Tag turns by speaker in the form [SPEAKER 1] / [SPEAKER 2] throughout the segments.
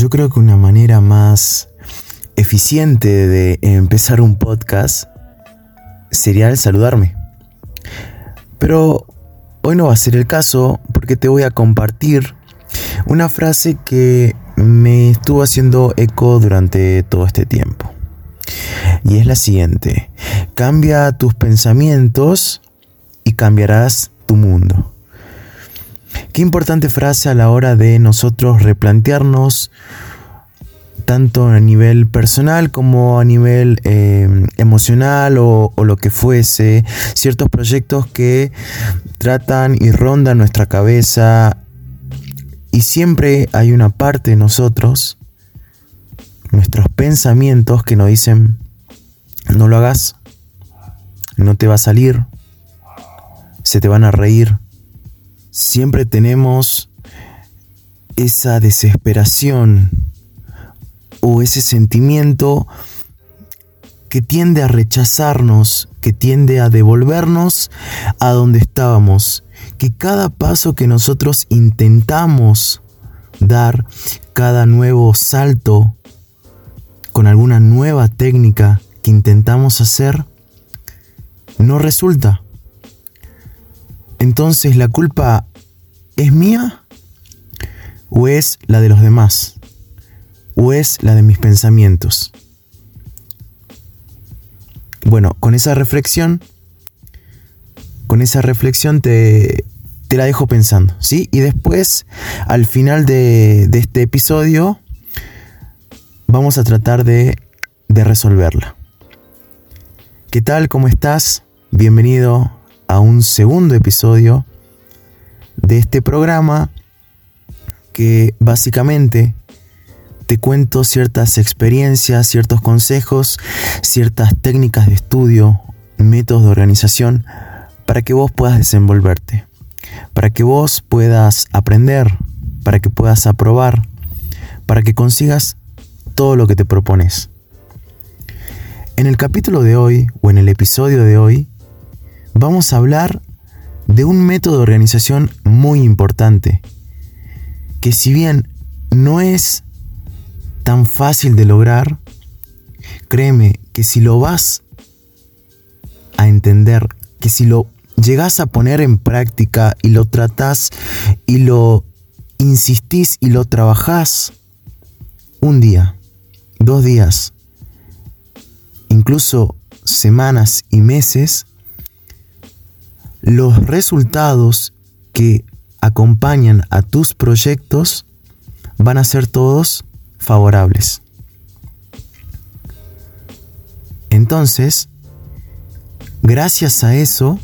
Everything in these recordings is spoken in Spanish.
[SPEAKER 1] yo creo que una manera más eficiente de empezar un podcast sería el saludarme. Pero hoy no va a ser el caso porque te voy a compartir una frase que me estuvo haciendo eco durante todo este tiempo. Y es la siguiente, cambia tus pensamientos y cambiarás tu mundo. Qué importante frase a la hora de nosotros replantearnos tanto a nivel personal como a nivel em, emocional o, o, lo que fuese, ciertos proyectos que tratan y rondan nuestra cabeza y siempre hay una parte de nosotros, nuestros pensamientos que nos dicen, no lo hagas, no te va a salir, se te van a reír. Siempre tenemos esa desesperación o ese sentimiento que tiende a rechazarnos, que tiende a devolvernos a donde estábamos, que cada paso que nosotros intentamos dar, cada nuevo salto con alguna nueva técnica que intentamos hacer, no resulta. Entonces la culpa es mía o es la de los demás o es la de mis pensamientos. Bueno, con esa reflexión, con esa reflexión te, te la dejo pensando, ¿sí? Y después, al final de, de este episodio, vamos a tratar de, de resolverla. ¿Qué tal? ¿Cómo estás? Bienvenido a un segundo episodio de este programa que básicamente te cuento ciertas experiencias, ciertos consejos, ciertas técnicas de estudio, métodos de organización para que vos puedas desenvolverte, para que vos puedas aprender, para que puedas aprobar, para que consigas todo lo que te propones. En el capítulo de hoy o en el episodio de hoy vamos a hablar de un método de organización muy importante, que si bien no es tan fácil de lograr, créeme que si lo vas a entender, que si lo llegas a poner en práctica y lo tratás y lo insistís y lo trabajás un día, dos días, incluso semanas y meses, los resultados que acompañan a tus proyectos van a ser todos favorables. Entonces, gracias a eso,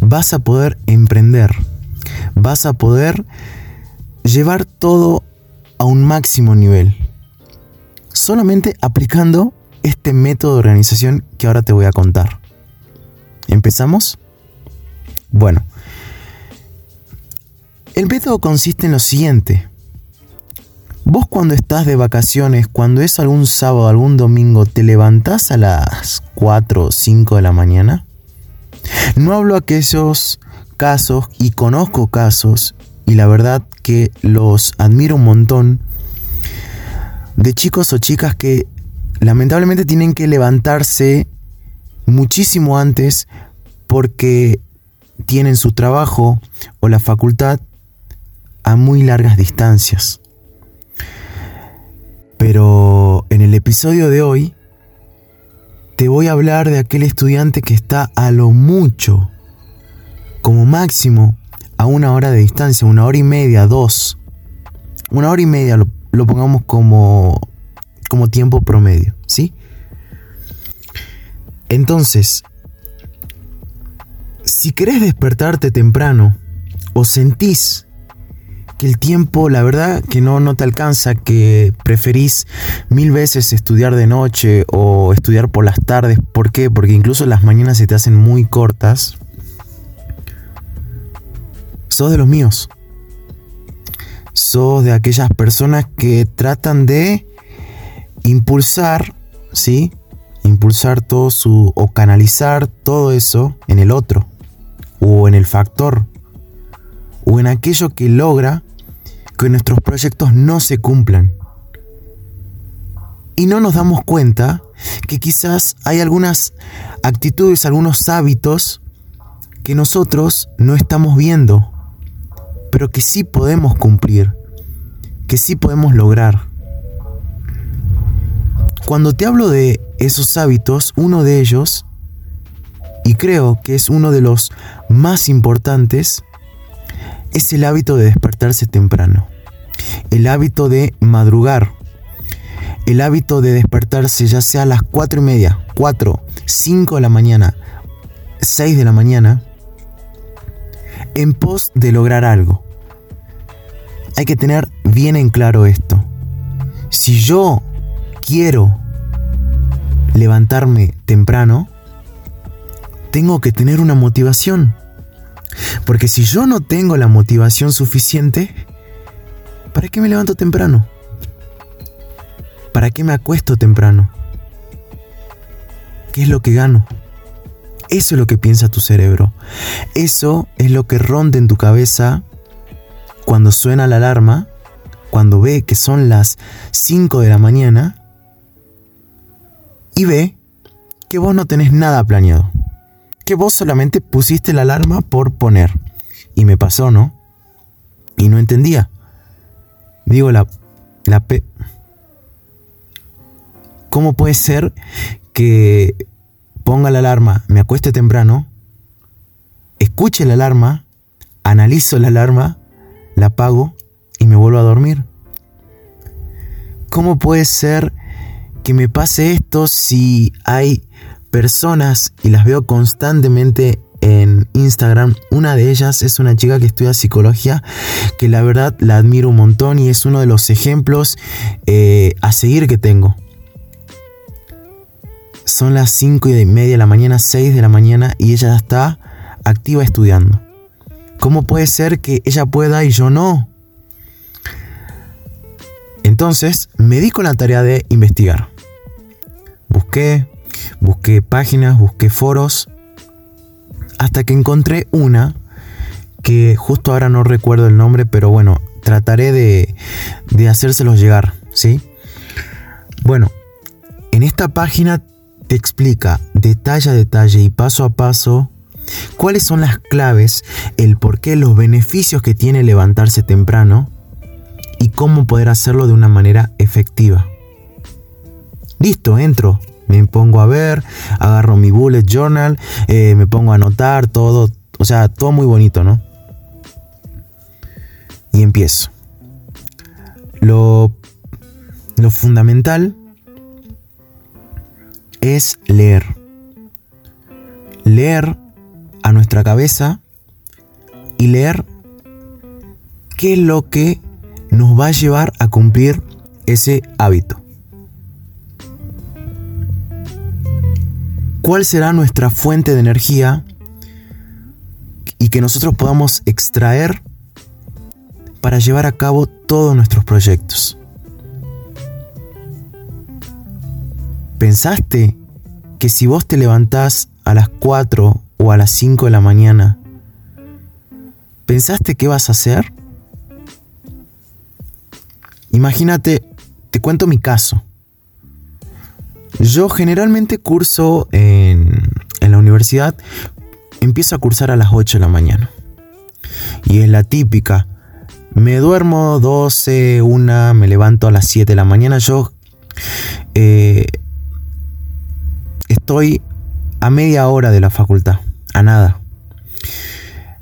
[SPEAKER 1] vas a poder emprender, vas a poder llevar todo a un máximo nivel, solamente aplicando este método de organización que ahora te voy a contar. ¿Empezamos? Bueno, el método consiste en lo siguiente. Vos cuando estás de vacaciones, cuando es algún sábado, algún domingo, ¿te levantás a las 4 o 5 de la mañana? No hablo aquellos casos y conozco casos y la verdad que los admiro un montón de chicos o chicas que lamentablemente tienen que levantarse muchísimo antes porque tienen su trabajo o la facultad a muy largas distancias. Pero en el episodio de hoy te voy a hablar de aquel estudiante que está a lo mucho, como máximo, a una hora de distancia, una hora y media, dos. Una hora y media lo, pongamos como, como tiempo promedio, ¿sí? Entonces, si querés despertarte temprano o sentís que el tiempo, la verdad, que no, no te alcanza, que preferís mil veces estudiar de noche o estudiar por las tardes. ¿Por qué? Porque incluso las mañanas se te hacen muy cortas. Sos de los míos. Sos de aquellas personas que tratan de impulsar, ¿sí? Impulsar todo su, o canalizar todo eso en el otro, o en el factor, o en aquello que logra que nuestros proyectos no se cumplan. Y no nos damos cuenta que quizás hay algunas actitudes, algunos hábitos que nosotros no estamos viendo, pero que sí podemos cumplir, que sí podemos lograr. Cuando te hablo de esos hábitos, uno de ellos, y creo que es uno de los más importantes, es el hábito de despertarse temprano, el hábito de madrugar, el hábito de despertarse ya sea a las 4 y media, 4, 5 de la mañana, 6 de la mañana, en pos de lograr algo. Hay que tener bien en claro esto. Si yo quiero levantarme temprano, tengo que tener una motivación. Porque si yo no tengo la motivación suficiente, ¿para qué me levanto temprano? ¿Para qué me acuesto temprano? ¿Qué es lo que gano? Eso es lo que piensa tu cerebro. Eso es lo que ronda en tu cabeza cuando suena la alarma, cuando ve que son las 5 de la mañana y ve que vos no tenés nada planeado. Vos solamente pusiste la alarma por poner. Y me pasó, ¿no? Y no entendía. Digo, la, la. ¿Cómo puede ser que ponga la alarma, me acueste temprano, escuche la alarma, analizo la alarma, la apago y me vuelvo a dormir? ¿Cómo puede ser que me pase esto si hay personas y las veo constantemente en Instagram. Una de ellas es una chica que estudia psicología, que la verdad la admiro un montón y es uno de los ejemplos eh, a seguir que tengo. Son las 5 y media de la mañana, 6 de la mañana y ella está activa estudiando. ¿Cómo puede ser que ella pueda y yo no? Entonces me di con la tarea de investigar. Busqué, busqué páginas, busqué foros, hasta que encontré una que justo ahora no recuerdo el nombre, pero bueno, trataré de, de hacérselos llegar, ¿sí? Bueno, en esta página te explica detalle a detalle y paso a paso cuáles son las claves, el por qué, los beneficios que tiene levantarse temprano y cómo poder hacerlo de una manera efectiva. Listo, entro, me pongo a ver, agarro mi bullet journal, eh, me pongo a anotar todo, o sea, todo muy bonito, ¿no? Y empiezo. Lo, lo fundamental es leer. Leer a nuestra cabeza y leer qué es lo que nos va a llevar a cumplir ese hábito. ¿Cuál será nuestra fuente de energía y que nosotros podamos extraer para llevar a cabo todos nuestros proyectos? ¿Pensaste que si vos te levantás a las 4 o a las 5 de la mañana, ¿pensaste qué vas a hacer? Imagínate, te cuento mi caso. Yo generalmente curso en, la universidad, empiezo a cursar a las 8 de la mañana. Y es la típica. Me duermo 12, 1, me levanto a las 7 de la mañana. Yo eh, estoy a media hora de la facultad, a nada.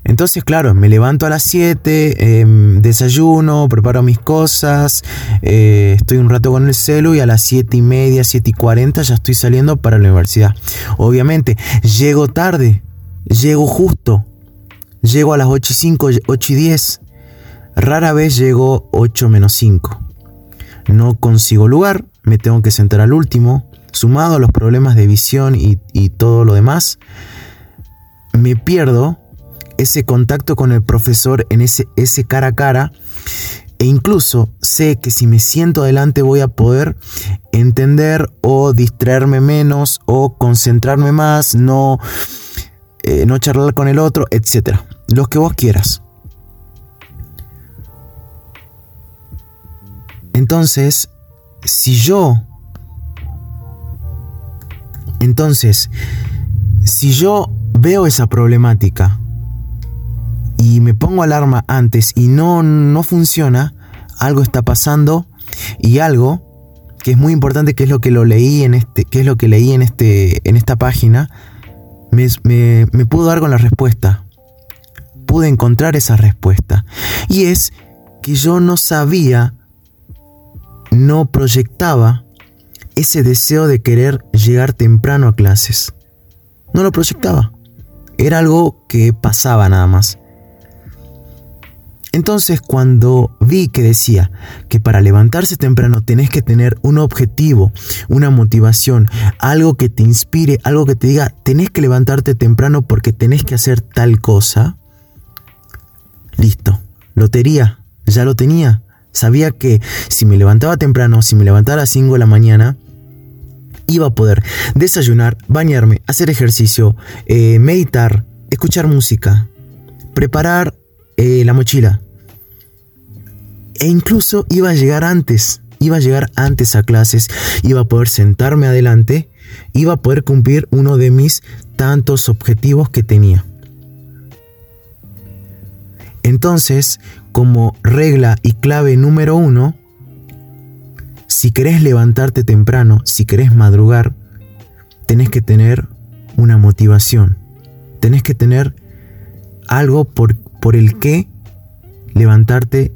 [SPEAKER 1] Entonces, claro, me levanto a las 7, em, desayuno, preparo mis cosas, eh, estoy un rato con el celu y a las 7 y media, 7 y 40 ya estoy saliendo para la universidad. Obviamente, llego tarde, llego justo, llego a las 8 y 5, 8 y 10. Rara vez llego 8 menos 5. No consigo lugar, me tengo que sentar al último, sumado a los problemas de visión y, y todo lo demás. Me pierdo ese contacto con el profesor en ese, ese cara a cara. E incluso sé que si me siento adelante voy a poder entender o distraerme menos o concentrarme más, no, eh, no charlar con el otro, etc. Los que vos quieras. Entonces, si yo... Entonces, si yo veo esa problemática y me pongo alarma antes y no, no funciona, algo está pasando y algo que es muy importante, que es lo que lo leí en este, que es lo que leí en este, en esta página, me, me, me pudo dar con la respuesta. Pude encontrar esa respuesta. Y es que yo no sabía, no proyectaba ese deseo de querer llegar temprano a clases. No lo proyectaba. Era algo que pasaba nada más. Entonces cuando vi que decía que para levantarse temprano tenés que tener un objetivo, una motivación, algo que te inspire, algo que te diga, tenés que levantarte temprano porque tenés que hacer tal cosa, listo, lotería, ya lo tenía. Sabía que si me levantaba temprano, si me levantaba a las 5 de la mañana, iba a poder desayunar, bañarme, hacer ejercicio, eh, meditar, escuchar música, preparar eh, la mochila. E incluso iba a llegar antes, iba a llegar antes a clases, iba a poder sentarme adelante, iba a poder cumplir uno de mis tantos objetivos que tenía. Entonces, como regla y clave número uno, si querés levantarte temprano, si querés madrugar, tenés que tener una motivación. Tenés que tener algo por, por el que levantarte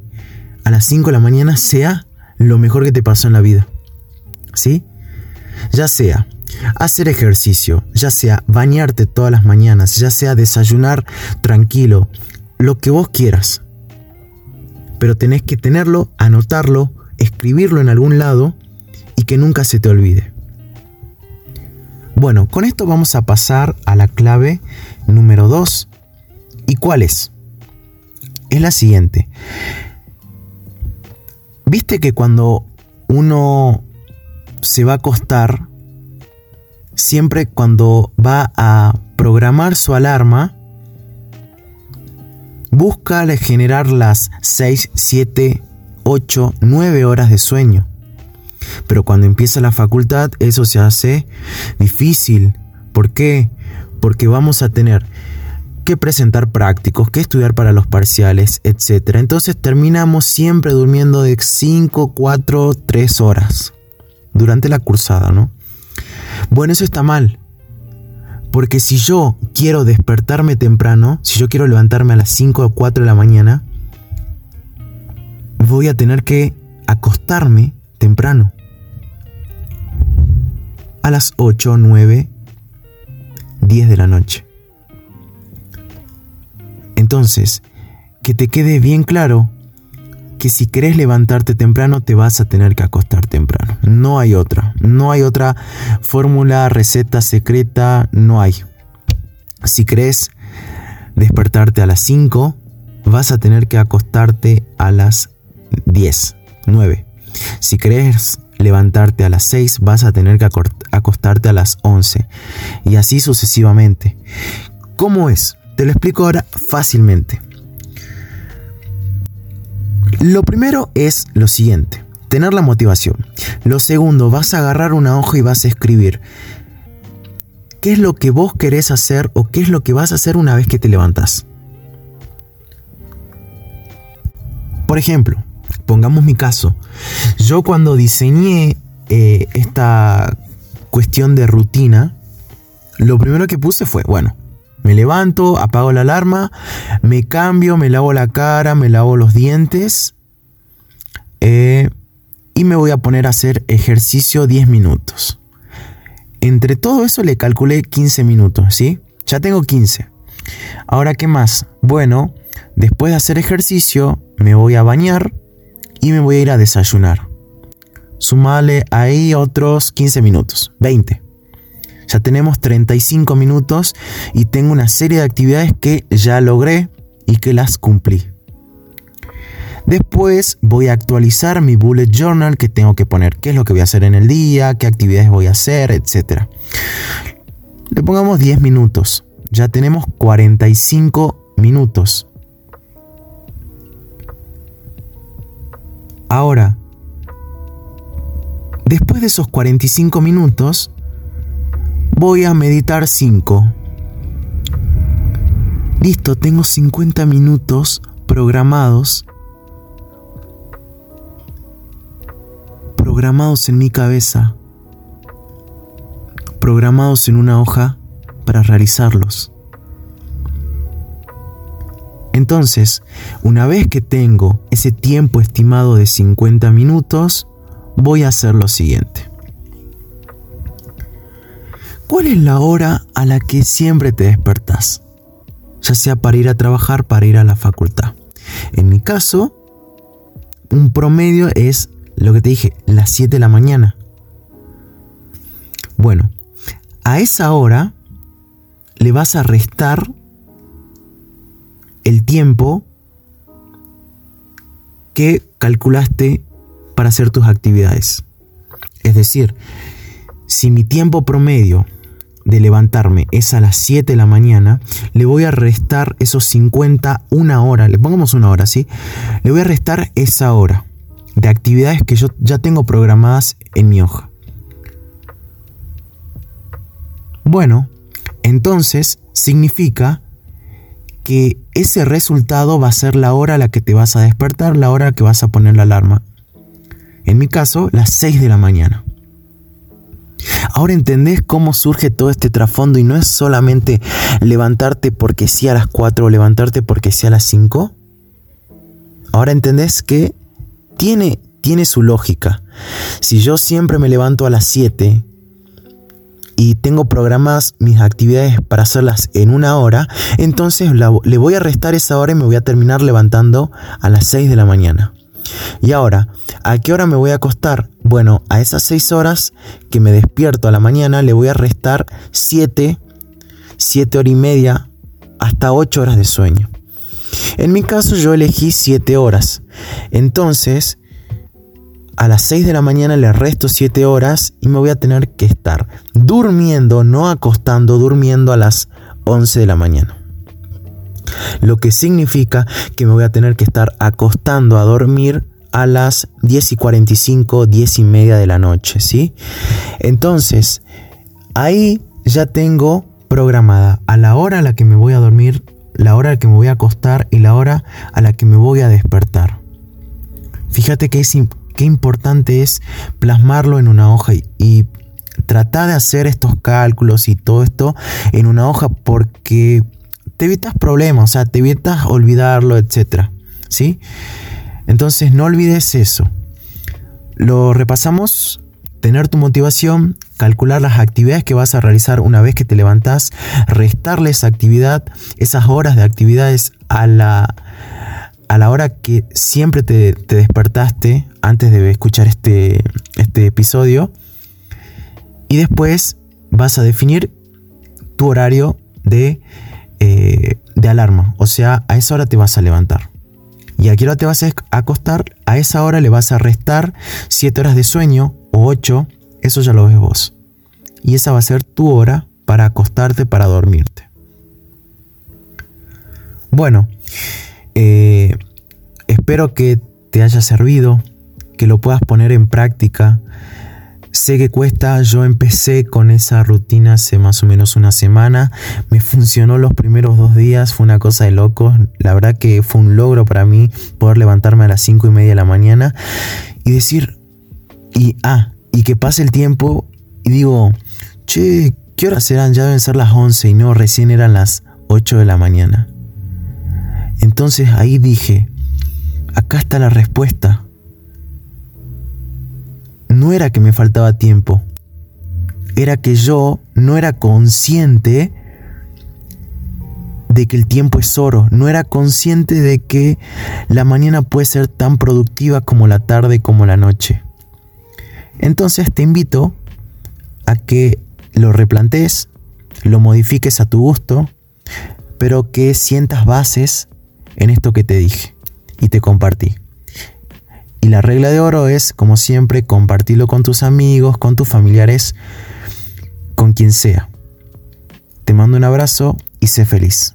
[SPEAKER 1] a las 5 de la mañana sea lo mejor que te pasó en la vida. ¿Sí? Ya sea hacer ejercicio, ya sea bañarte todas las mañanas, ya sea desayunar tranquilo, lo que vos quieras. Pero tenés que tenerlo, anotarlo, escribirlo en algún lado y que nunca se te olvide. Bueno, con esto vamos a pasar a la clave número 2. ¿Y cuál es? Es la siguiente. Viste que cuando uno se va a acostar, siempre cuando va a programar su alarma, busca generar las 6, 7, 8, 9 horas de sueño. Pero cuando empieza la facultad eso se hace difícil. ¿Por qué? Porque vamos a tener que presentar prácticos, que estudiar para los parciales, etc. Entonces terminamos siempre durmiendo de 5, 4, 3 horas durante la cursada, ¿no? Bueno, eso está mal. Porque si yo quiero despertarme temprano, si yo quiero levantarme a las 5 o 4 de la mañana, voy a tener que acostarme temprano. A las 8, 9, 10 de la noche. Entonces, que te quede bien claro que si querés levantarte temprano te vas a tener que acostar temprano. No hay otra. No hay otra fórmula, receta secreta, no hay. Si querés despertarte a las 5, vas a tener que acostarte a las 10, 9. Si querés levantarte a las 6, vas a tener que acostarte a las 11. Y así sucesivamente. ¿Cómo es? Te lo explico ahora fácilmente. Lo primero es lo siguiente, tener la motivación. Lo segundo, vas a agarrar una hoja y vas a escribir qué es lo que vos querés hacer o qué es lo que vas a hacer una vez que te levantas. Por ejemplo, pongamos mi caso. Yo cuando diseñé eh, esta cuestión de rutina, lo primero que puse fue, bueno, me levanto, apago la alarma, me cambio, me lavo la cara, me lavo los dientes eh, y me voy a poner a hacer ejercicio 10 minutos. Entre todo eso le calculé 15 minutos, ¿sí? Ya tengo 15. Ahora, ¿qué más? Bueno, después de hacer ejercicio, me voy a bañar y me voy a ir a desayunar. Sumale ahí otros 15 minutos, 20. Ya tenemos 35 minutos y tengo una serie de actividades que ya logré y que las cumplí. Después voy a actualizar mi bullet journal que tengo que poner qué es lo que voy a hacer en el día, qué actividades voy a hacer, etc. Le pongamos 10 minutos. Ya tenemos 45 minutos. Ahora, Después de esos 45 minutos, voy a meditar 5. Listo, tengo 50 minutos programados. Programados en mi cabeza. Programados en una hoja para realizarlos. Entonces, una vez que tengo ese tiempo estimado de 50 minutos, voy a hacer lo siguiente. ¿Cuál es la hora a la que siempre te despertas? Ya sea para ir a trabajar, para ir a la facultad. En mi caso, un promedio es lo que te dije, las 7 de la mañana. Bueno, a esa hora le vas a restar el tiempo que calculaste para hacer tus actividades. Es decir, si mi tiempo promedio de levantarme es a las 7 de la mañana, le voy a restar esos 50, una hora, le pongamos una hora, ¿sí? Le voy a restar esa hora de actividades que yo ya tengo programadas en mi hoja. Bueno, entonces significa que ese resultado va a ser la hora a la que te vas a despertar, la hora a la que vas a poner la alarma. En mi caso, las 6 de la mañana. Ahora entendés cómo surge todo este trasfondo y no es solamente levantarte porque sí a las 4 o levantarte porque sí a las 5. Ahora entendés que tiene, tiene su lógica. Si yo siempre me levanto a las 7 y tengo programadas mis actividades para hacerlas en una hora, entonces le voy a restar esa hora y me voy a terminar levantando a las 6 de la mañana. Y ahora, ¿a qué hora me voy a acostar? Bueno, a esas 6 horas que me despierto a la mañana le voy a restar 7, 7 horas y media, hasta 8 horas de sueño. En mi caso yo elegí 7 horas. Entonces, a las 6 de la mañana le resto 7 horas y me voy a tener que estar durmiendo, no acostando, durmiendo a las 11 de la mañana. Lo que significa que me voy a tener que estar acostando a dormir a las 10 y 45, 10 y media de la noche, ¿sí? Entonces, ahí ya tengo programada a la hora a la que me voy a dormir, la hora a la que me voy a acostar y la hora a la que me voy a despertar. Fíjate que qué importante es plasmarlo en una hoja y, y tratar de hacer estos cálculos y todo esto en una hoja porque te evitas problemas, o sea, te evitas olvidarlo, etc. ¿Sí? Entonces no olvides eso. Lo repasamos, tener tu motivación, calcular las actividades que vas a realizar una vez que te levantas, restarle esa actividad, esas horas de actividades a la, a la hora que siempre te, despertaste antes de escuchar este, este episodio. Y después vas a definir tu horario de eh, de alarma. O sea, a esa hora te vas a levantar. Y a qué hora te vas a acostar, a esa hora le vas a restar 7 horas de sueño o 8, eso ya lo ves vos. Y esa va a ser tu hora para acostarte, para dormirte. Bueno, eh, espero que te haya servido, que lo puedas poner en práctica. Sé que cuesta, yo empecé con esa rutina hace más o menos una semana, me funcionó los primeros dos días, fue una cosa de locos, la verdad que fue un logro para mí poder levantarme a las cinco y media de la mañana y decir, y ah, y que pase el tiempo y digo, che, ¿qué horas serán? Ya deben ser las 11 y no, recién eran las 8 de la mañana. Entonces ahí dije, acá está la respuesta no era que me faltaba tiempo, era que yo no era consciente de que el tiempo es oro, no era consciente de que la mañana puede ser tan productiva como la tarde como la noche. Entonces te invito a que lo replantes, lo modifiques a tu gusto, pero que sientas bases en esto que te dije y te compartí. Y la regla de oro es, como siempre, compartirlo con tus amigos, con tus familiares, con quien sea. Te mando un abrazo y sé feliz.